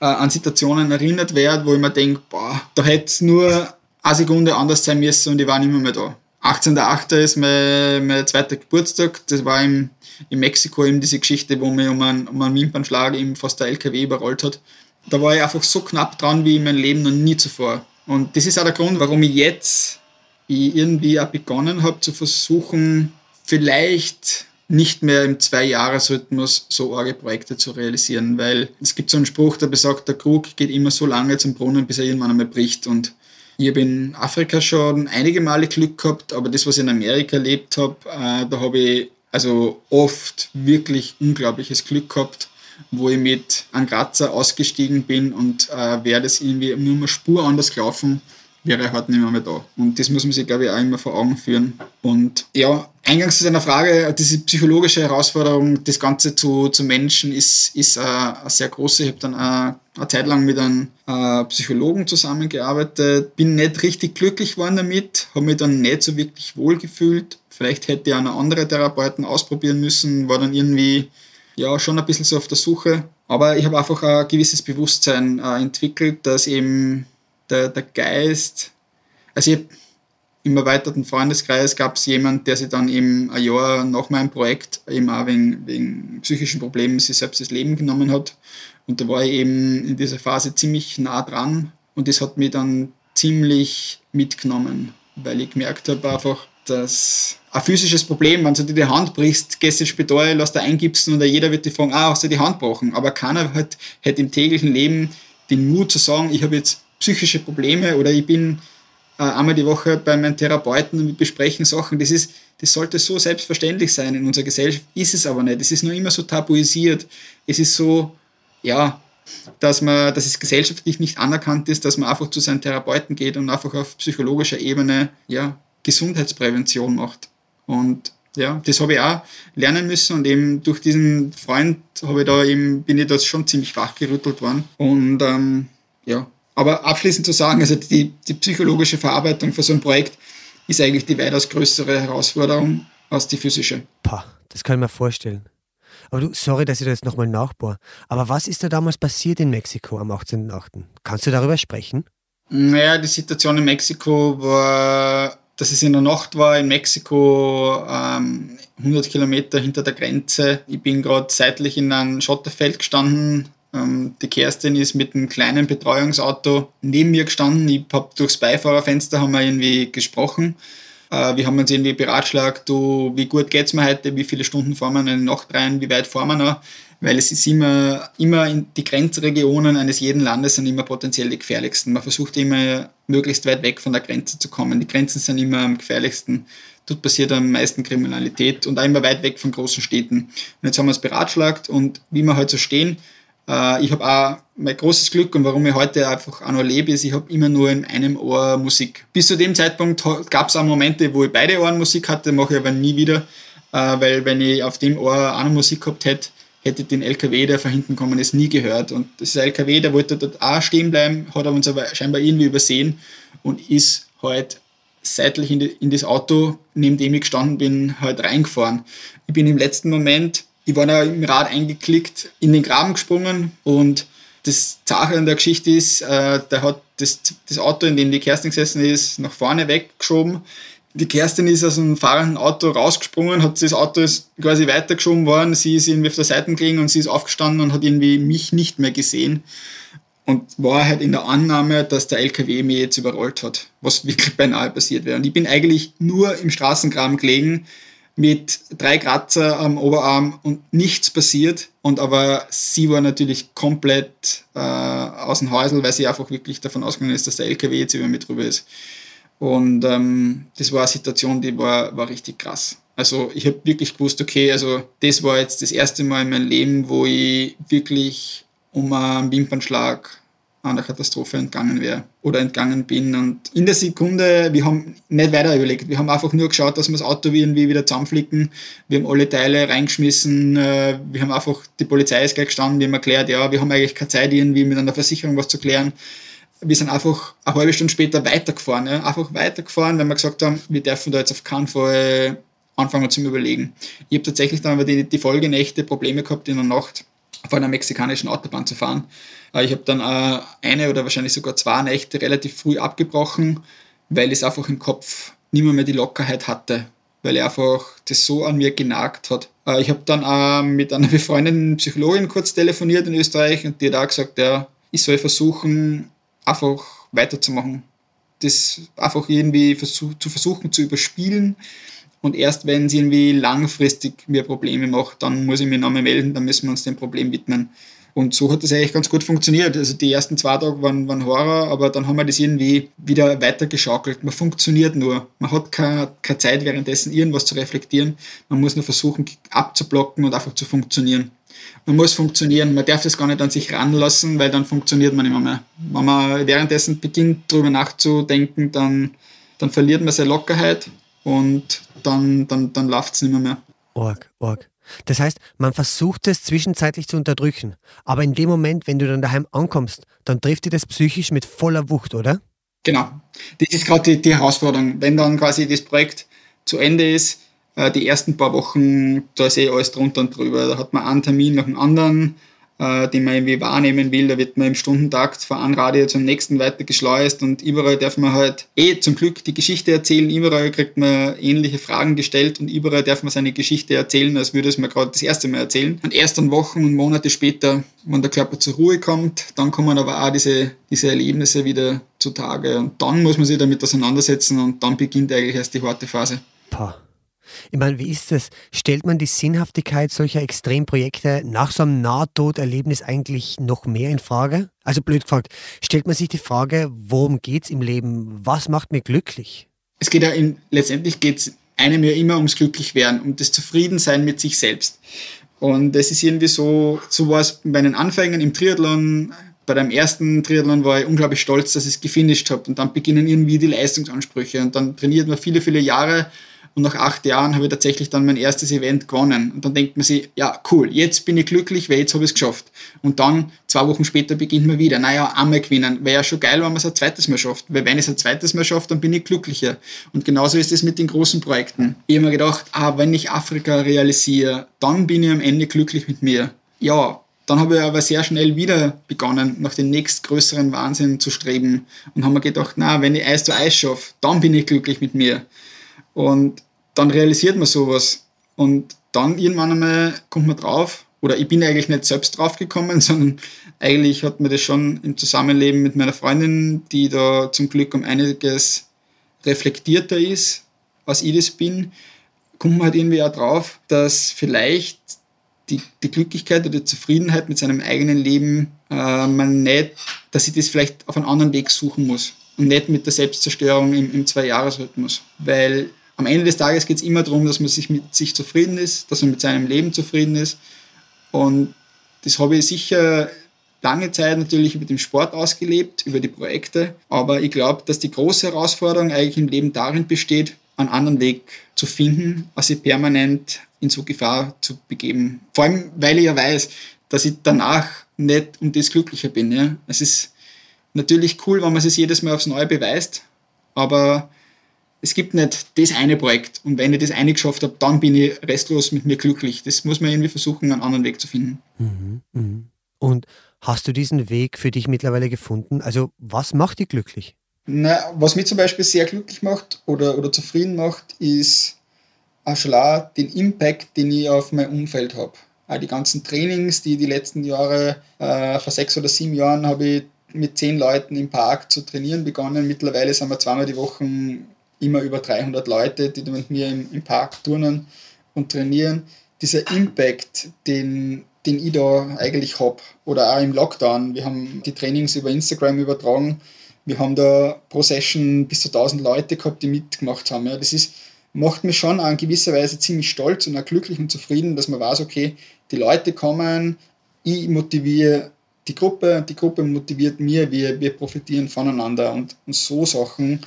äh, an Situationen erinnert werde, wo ich mir denke, boah, da hätte es nur eine Sekunde anders sein müssen und ich war nicht mehr, mehr da. 18.08. ist mein, mein zweiter Geburtstag. Das war im, in Mexiko eben diese Geschichte, wo mir um einen, um einen Wimpernschlag eben fast der LKW überrollt hat. Da war ich einfach so knapp dran wie in meinem Leben noch nie zuvor. Und das ist auch der Grund, warum ich jetzt ich irgendwie auch begonnen habe zu versuchen, vielleicht nicht mehr im Zwei-Jahres-Rhythmus so arge Projekte zu realisieren, weil es gibt so einen Spruch, der besagt, der Krug geht immer so lange zum Brunnen, bis er irgendwann einmal bricht. Und ich habe in Afrika schon einige Male Glück gehabt, aber das, was ich in Amerika erlebt habe, äh, da habe ich also oft wirklich unglaubliches Glück gehabt, wo ich mit Grazer ausgestiegen bin und äh, wäre das irgendwie nur eine Spur anders gelaufen, wäre er halt nicht mehr, mehr da. Und das muss man sich, glaube ich, auch immer vor Augen führen. Und ja, eingangs zu deiner Frage, diese psychologische Herausforderung, das Ganze zu, zu Menschen ist, ist äh, eine sehr große. Ich habe dann äh, eine Zeit lang mit einem äh, Psychologen zusammengearbeitet, bin nicht richtig glücklich geworden damit, habe mich dann nicht so wirklich wohl gefühlt. Vielleicht hätte ich auch noch andere Therapeuten ausprobieren müssen, war dann irgendwie ja schon ein bisschen so auf der Suche. Aber ich habe einfach ein gewisses Bewusstsein entwickelt, dass eben der, der Geist, also ich im erweiterten Freundeskreis gab es jemanden, der sich dann eben ein Jahr nach meinem Projekt eben auch wegen, wegen psychischen Problemen sich selbst das Leben genommen hat. Und da war ich eben in dieser Phase ziemlich nah dran und das hat mich dann ziemlich mitgenommen, weil ich gemerkt habe einfach, dass ein physisches Problem, wenn du dir die Hand brichst, gehst ins Spital, lass da eingipsen und jeder wird dich fragen, ah, hast du die Hand gebrochen? Aber keiner hat, hat im täglichen Leben den Mut zu sagen, ich habe jetzt psychische Probleme oder ich bin äh, einmal die Woche bei meinem Therapeuten und wir besprechen Sachen. Das, ist, das sollte so selbstverständlich sein in unserer Gesellschaft, ist es aber nicht. Es ist nur immer so tabuisiert. Es ist so, ja, dass, man, dass es gesellschaftlich nicht anerkannt ist, dass man einfach zu seinen Therapeuten geht und einfach auf psychologischer Ebene ja, Gesundheitsprävention macht. Und ja, das habe ich auch lernen müssen und eben durch diesen Freund habe ich da eben, bin ich da schon ziemlich wachgerüttelt worden. Und ähm, ja, aber abschließend zu sagen, also die, die psychologische Verarbeitung für so ein Projekt ist eigentlich die weitaus größere Herausforderung als die physische. Pah, das kann ich mir vorstellen. Aber du, sorry, dass ich da jetzt nochmal nachbohre. Aber was ist da damals passiert in Mexiko am 18.8.? Kannst du darüber sprechen? Naja, die Situation in Mexiko war, dass es in der Nacht war in Mexiko, ähm, 100 Kilometer hinter der Grenze. Ich bin gerade seitlich in einem Schotterfeld gestanden, die Kerstin ist mit einem kleinen Betreuungsauto neben mir gestanden. Ich habe durchs Beifahrerfenster haben wir irgendwie gesprochen. Äh, wir haben uns irgendwie beratschlagt, du, wie gut geht es mir heute, wie viele Stunden fahren wir in die Nacht rein, wie weit fahren wir noch. Weil es ist immer, immer die Grenzregionen eines jeden Landes sind immer potenziell die gefährlichsten. Man versucht immer möglichst weit weg von der Grenze zu kommen. Die Grenzen sind immer am gefährlichsten. Dort passiert am meisten Kriminalität und auch immer weit weg von großen Städten. Und jetzt haben wir es beratschlagt und wie wir halt so stehen, äh, ich habe auch mein großes Glück und warum ich heute einfach auch noch lebe, ist, ich habe immer nur in einem Ohr Musik. Bis zu dem Zeitpunkt gab es auch Momente, wo ich beide Ohren Musik hatte, mache ich aber nie wieder, äh, weil wenn ich auf dem Ohr auch noch Musik gehabt hätte, hätte den LKW, der von hinten kommen ist, nie gehört. Und das LKW, der wollte dort auch stehen bleiben, hat er uns aber scheinbar irgendwie übersehen und ist halt seitlich in, in das Auto, neben dem ich gestanden bin, halt reingefahren. Ich bin im letzten Moment ich war da im Rad eingeklickt, in den Graben gesprungen und das Sache an der Geschichte ist, äh, der hat das, das Auto, in dem die Kerstin gesessen ist, nach vorne weggeschoben. Die Kerstin ist aus einem fahrenden Auto rausgesprungen, hat das Auto ist quasi weitergeschoben worden, sie ist irgendwie auf der Seite gelegen und sie ist aufgestanden und hat irgendwie mich nicht mehr gesehen und war halt in der Annahme, dass der LKW mich jetzt überrollt hat, was wirklich beinahe passiert wäre. Und ich bin eigentlich nur im Straßengraben gelegen, mit drei Kratzer am Oberarm und nichts passiert. Und aber sie war natürlich komplett äh, aus dem Häusl, weil sie einfach wirklich davon ausgegangen ist, dass der LKW jetzt über mich drüber ist. Und ähm, das war eine Situation, die war, war richtig krass. Also ich habe wirklich gewusst, okay, also das war jetzt das erste Mal in meinem Leben, wo ich wirklich um einen Wimpernschlag an der Katastrophe entgangen wäre oder entgangen bin. Und in der Sekunde, wir haben nicht weiter überlegt, wir haben einfach nur geschaut, dass wir das Auto irgendwie wieder zusammenflicken. Wir haben alle Teile reingeschmissen, äh, wir haben einfach, die Polizei ist gleich gestanden, wir haben erklärt, ja, wir haben eigentlich keine Zeit, irgendwie mit einer Versicherung was zu klären. Wir sind einfach eine halbe Stunde später weitergefahren, ja, einfach weitergefahren, weil wir gesagt haben, wir dürfen da jetzt auf keinen Fall anfangen zu Überlegen. Ich habe tatsächlich dann aber die, die Folgenächte Probleme gehabt in der Nacht auf einer mexikanischen Autobahn zu fahren. Äh, ich habe dann äh, eine oder wahrscheinlich sogar zwei Nächte relativ früh abgebrochen, weil ich einfach im Kopf nicht mehr, mehr die Lockerheit hatte, weil er einfach das so an mir genagt hat. Äh, ich habe dann mit einer befreundeten Psychologin kurz telefoniert in Österreich und die hat auch gesagt, ja, ich soll versuchen, einfach weiterzumachen. Das einfach irgendwie zu versuchen zu überspielen. Und erst wenn sie irgendwie langfristig mir Probleme macht, dann muss ich mich nochmal melden, dann müssen wir uns dem Problem widmen. Und so hat das eigentlich ganz gut funktioniert. Also die ersten zwei Tage waren, waren Horror, aber dann haben wir das irgendwie wieder weitergeschaukelt. Man funktioniert nur. Man hat keine, keine Zeit währenddessen irgendwas zu reflektieren. Man muss nur versuchen abzublocken und einfach zu funktionieren. Man muss funktionieren. Man darf das gar nicht an sich ranlassen, weil dann funktioniert man immer mehr. Wenn man währenddessen beginnt, darüber nachzudenken, dann, dann verliert man seine Lockerheit und dann, dann, dann läuft es nicht mehr, mehr. Org, org. Das heißt, man versucht es zwischenzeitlich zu unterdrücken. Aber in dem Moment, wenn du dann daheim ankommst, dann trifft dir das psychisch mit voller Wucht, oder? Genau. Das ist gerade die, die Herausforderung. Wenn dann quasi das Projekt zu Ende ist, äh, die ersten paar Wochen, da ist eh alles drunter und drüber. Da hat man einen Termin nach dem anderen äh, den man irgendwie wahrnehmen will. Da wird man im Stundentakt von einem Radio zum nächsten weiter geschleust und überall darf man halt eh zum Glück die Geschichte erzählen. Überall kriegt man ähnliche Fragen gestellt und überall darf man seine Geschichte erzählen, als würde es mir gerade das erste Mal erzählen. Und erst dann Wochen und Monate später, wenn der Körper zur Ruhe kommt, dann kommen aber auch diese, diese Erlebnisse wieder zutage und dann muss man sich damit auseinandersetzen und dann beginnt eigentlich erst die harte Phase. Pah. Ich meine, wie ist das? Stellt man die Sinnhaftigkeit solcher Extremprojekte nach so einem Nahtoderlebnis eigentlich noch mehr in Frage? Also blöd gefragt, stellt man sich die Frage, worum geht es im Leben? Was macht mir glücklich? Es geht ja in, letztendlich geht es einem ja immer ums Glücklichwerden, um das Zufriedensein mit sich selbst. Und das ist irgendwie so, so war es bei meinen Anfängen im Triathlon. Bei dem ersten Triathlon war ich unglaublich stolz, dass ich es gefinisht habe. Und dann beginnen irgendwie die Leistungsansprüche. Und dann trainiert man viele, viele Jahre und nach acht Jahren habe ich tatsächlich dann mein erstes Event gewonnen. Und dann denkt man sich, ja, cool, jetzt bin ich glücklich, weil jetzt habe ich es geschafft. Und dann, zwei Wochen später, beginnt man wieder. Naja, einmal gewinnen. Wäre ja schon geil, wenn man es ein zweites Mal schafft. Weil wenn ich es ein zweites Mal schaffe, dann bin ich glücklicher. Und genauso ist es mit den großen Projekten. Ich habe mir gedacht, ah, wenn ich Afrika realisiere, dann bin ich am Ende glücklich mit mir. Ja, dann habe ich aber sehr schnell wieder begonnen, nach dem nächstgrößeren Wahnsinn zu streben und habe mir gedacht, na, wenn ich Eis zu Eis schaffe, dann bin ich glücklich mit mir. Und dann realisiert man sowas. Und dann irgendwann einmal kommt man drauf, oder ich bin eigentlich nicht selbst drauf gekommen, sondern eigentlich hat mir das schon im Zusammenleben mit meiner Freundin, die da zum Glück um einiges reflektierter ist, als ich das bin, kommt man halt irgendwie auch drauf, dass vielleicht die, die Glücklichkeit oder die Zufriedenheit mit seinem eigenen Leben äh, man nicht, dass ich das vielleicht auf einen anderen Weg suchen muss und nicht mit der Selbstzerstörung im, im Zwei-Jahres-Rhythmus. Weil am Ende des Tages geht es immer darum, dass man sich mit sich zufrieden ist, dass man mit seinem Leben zufrieden ist. Und das habe ich sicher lange Zeit natürlich über den Sport ausgelebt, über die Projekte. Aber ich glaube, dass die große Herausforderung eigentlich im Leben darin besteht, einen anderen Weg zu finden, als sich permanent in so Gefahr zu begeben. Vor allem, weil ich ja weiß, dass ich danach nicht um das glücklicher bin. Ja. Es ist natürlich cool, wenn man es jedes Mal aufs Neue beweist, aber es gibt nicht das eine Projekt und wenn ich das eine geschafft habe, dann bin ich restlos mit mir glücklich. Das muss man irgendwie versuchen, einen anderen Weg zu finden. Mhm, mh. Und hast du diesen Weg für dich mittlerweile gefunden? Also was macht dich glücklich? Na, was mich zum Beispiel sehr glücklich macht oder, oder zufrieden macht, ist auch schon auch den Impact, den ich auf mein Umfeld habe. Auch die ganzen Trainings, die die letzten Jahre, äh, vor sechs oder sieben Jahren habe ich mit zehn Leuten im Park zu trainieren begonnen. Mittlerweile sind wir zweimal die Woche immer über 300 Leute, die mit mir im, im Park turnen und trainieren. Dieser Impact, den, den ich da eigentlich habe, oder auch im Lockdown, wir haben die Trainings über Instagram übertragen, wir haben da pro Session bis zu 1000 Leute gehabt, die mitgemacht haben. Ja, das ist, macht mich schon in gewisser Weise ziemlich stolz und auch glücklich und zufrieden, dass man weiß, okay, die Leute kommen, ich motiviere die Gruppe, die Gruppe motiviert mir, wir, wir profitieren voneinander und, und so Sachen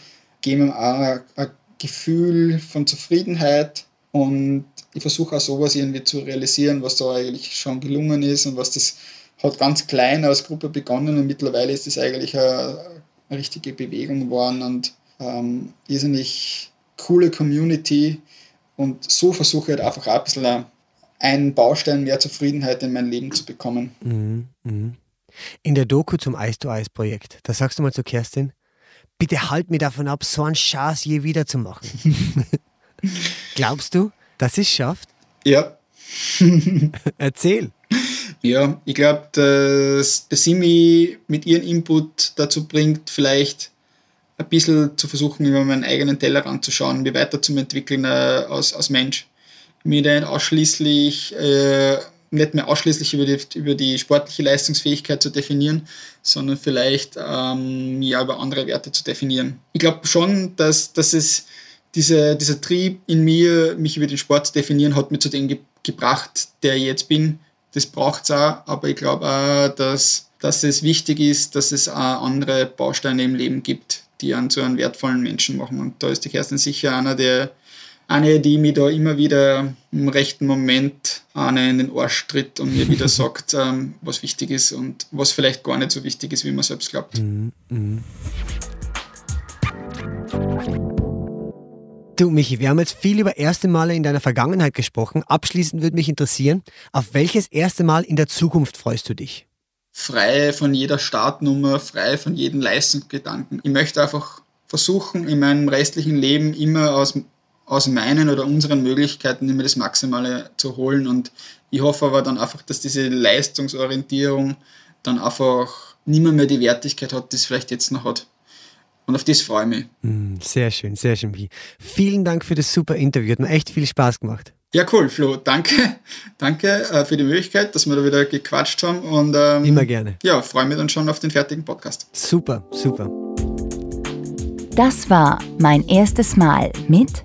geben auch ein Gefühl von Zufriedenheit und ich versuche auch sowas irgendwie zu realisieren, was da eigentlich schon gelungen ist und was das hat ganz klein als Gruppe begonnen und mittlerweile ist das eigentlich eine, eine richtige Bewegung geworden und ähm, irrsinnig coole Community und so versuche ich halt einfach ein bisschen einen Baustein mehr Zufriedenheit in mein Leben zu bekommen. Mhm, mh. In der Doku zum Eis to Eis Projekt, da sagst du mal zu Kerstin, bitte halt mir davon ab, so einen Schatz je wieder zu machen. Glaubst du, dass es schafft? Ja. Erzähl. Ja, ich glaube, dass Simi mit ihrem Input dazu bringt, vielleicht ein bisschen zu versuchen, über meinen eigenen Tellerrand zu schauen, mich weiterzuentwickeln äh, als, als Mensch. Mich dann ausschließlich, äh, nicht mehr ausschließlich über die, über die sportliche Leistungsfähigkeit zu definieren, sondern vielleicht ähm, ja, über andere Werte zu definieren. Ich glaube schon, dass, dass es diese, dieser Trieb in mir, mich über den Sport zu definieren, hat mich zu dem ge gebracht, der ich jetzt bin. Das braucht es auch, aber ich glaube auch, dass, dass es wichtig ist, dass es auch andere Bausteine im Leben gibt, die einen zu einem wertvollen Menschen machen. Und da ist die Kerstin sicher einer der, eine, die mir da immer wieder im rechten Moment eine in den Arsch tritt und mir wieder sagt, ähm, was wichtig ist und was vielleicht gar nicht so wichtig ist, wie man selbst glaubt. Mhm. Mhm. Du, Michi, wir haben jetzt viel über erste Male in deiner Vergangenheit gesprochen. Abschließend würde mich interessieren, auf welches erste Mal in der Zukunft freust du dich? Frei von jeder Startnummer, frei von jedem Leistungsgedanken. Ich möchte einfach versuchen, in meinem restlichen Leben immer aus, aus meinen oder unseren Möglichkeiten immer das Maximale zu holen. Und ich hoffe aber dann einfach, dass diese Leistungsorientierung dann einfach niemand mehr die Wertigkeit hat, die es vielleicht jetzt noch hat. Und auf das freue ich mich. Hm, sehr schön, sehr schön. Vielen Dank für das super Interview. Hat mir echt viel Spaß gemacht. Ja, cool, Flo. Danke. Danke äh, für die Möglichkeit, dass wir da wieder gequatscht haben. Und, ähm, Immer gerne. Ja, freue mich dann schon auf den fertigen Podcast. Super, super. Das war mein erstes Mal mit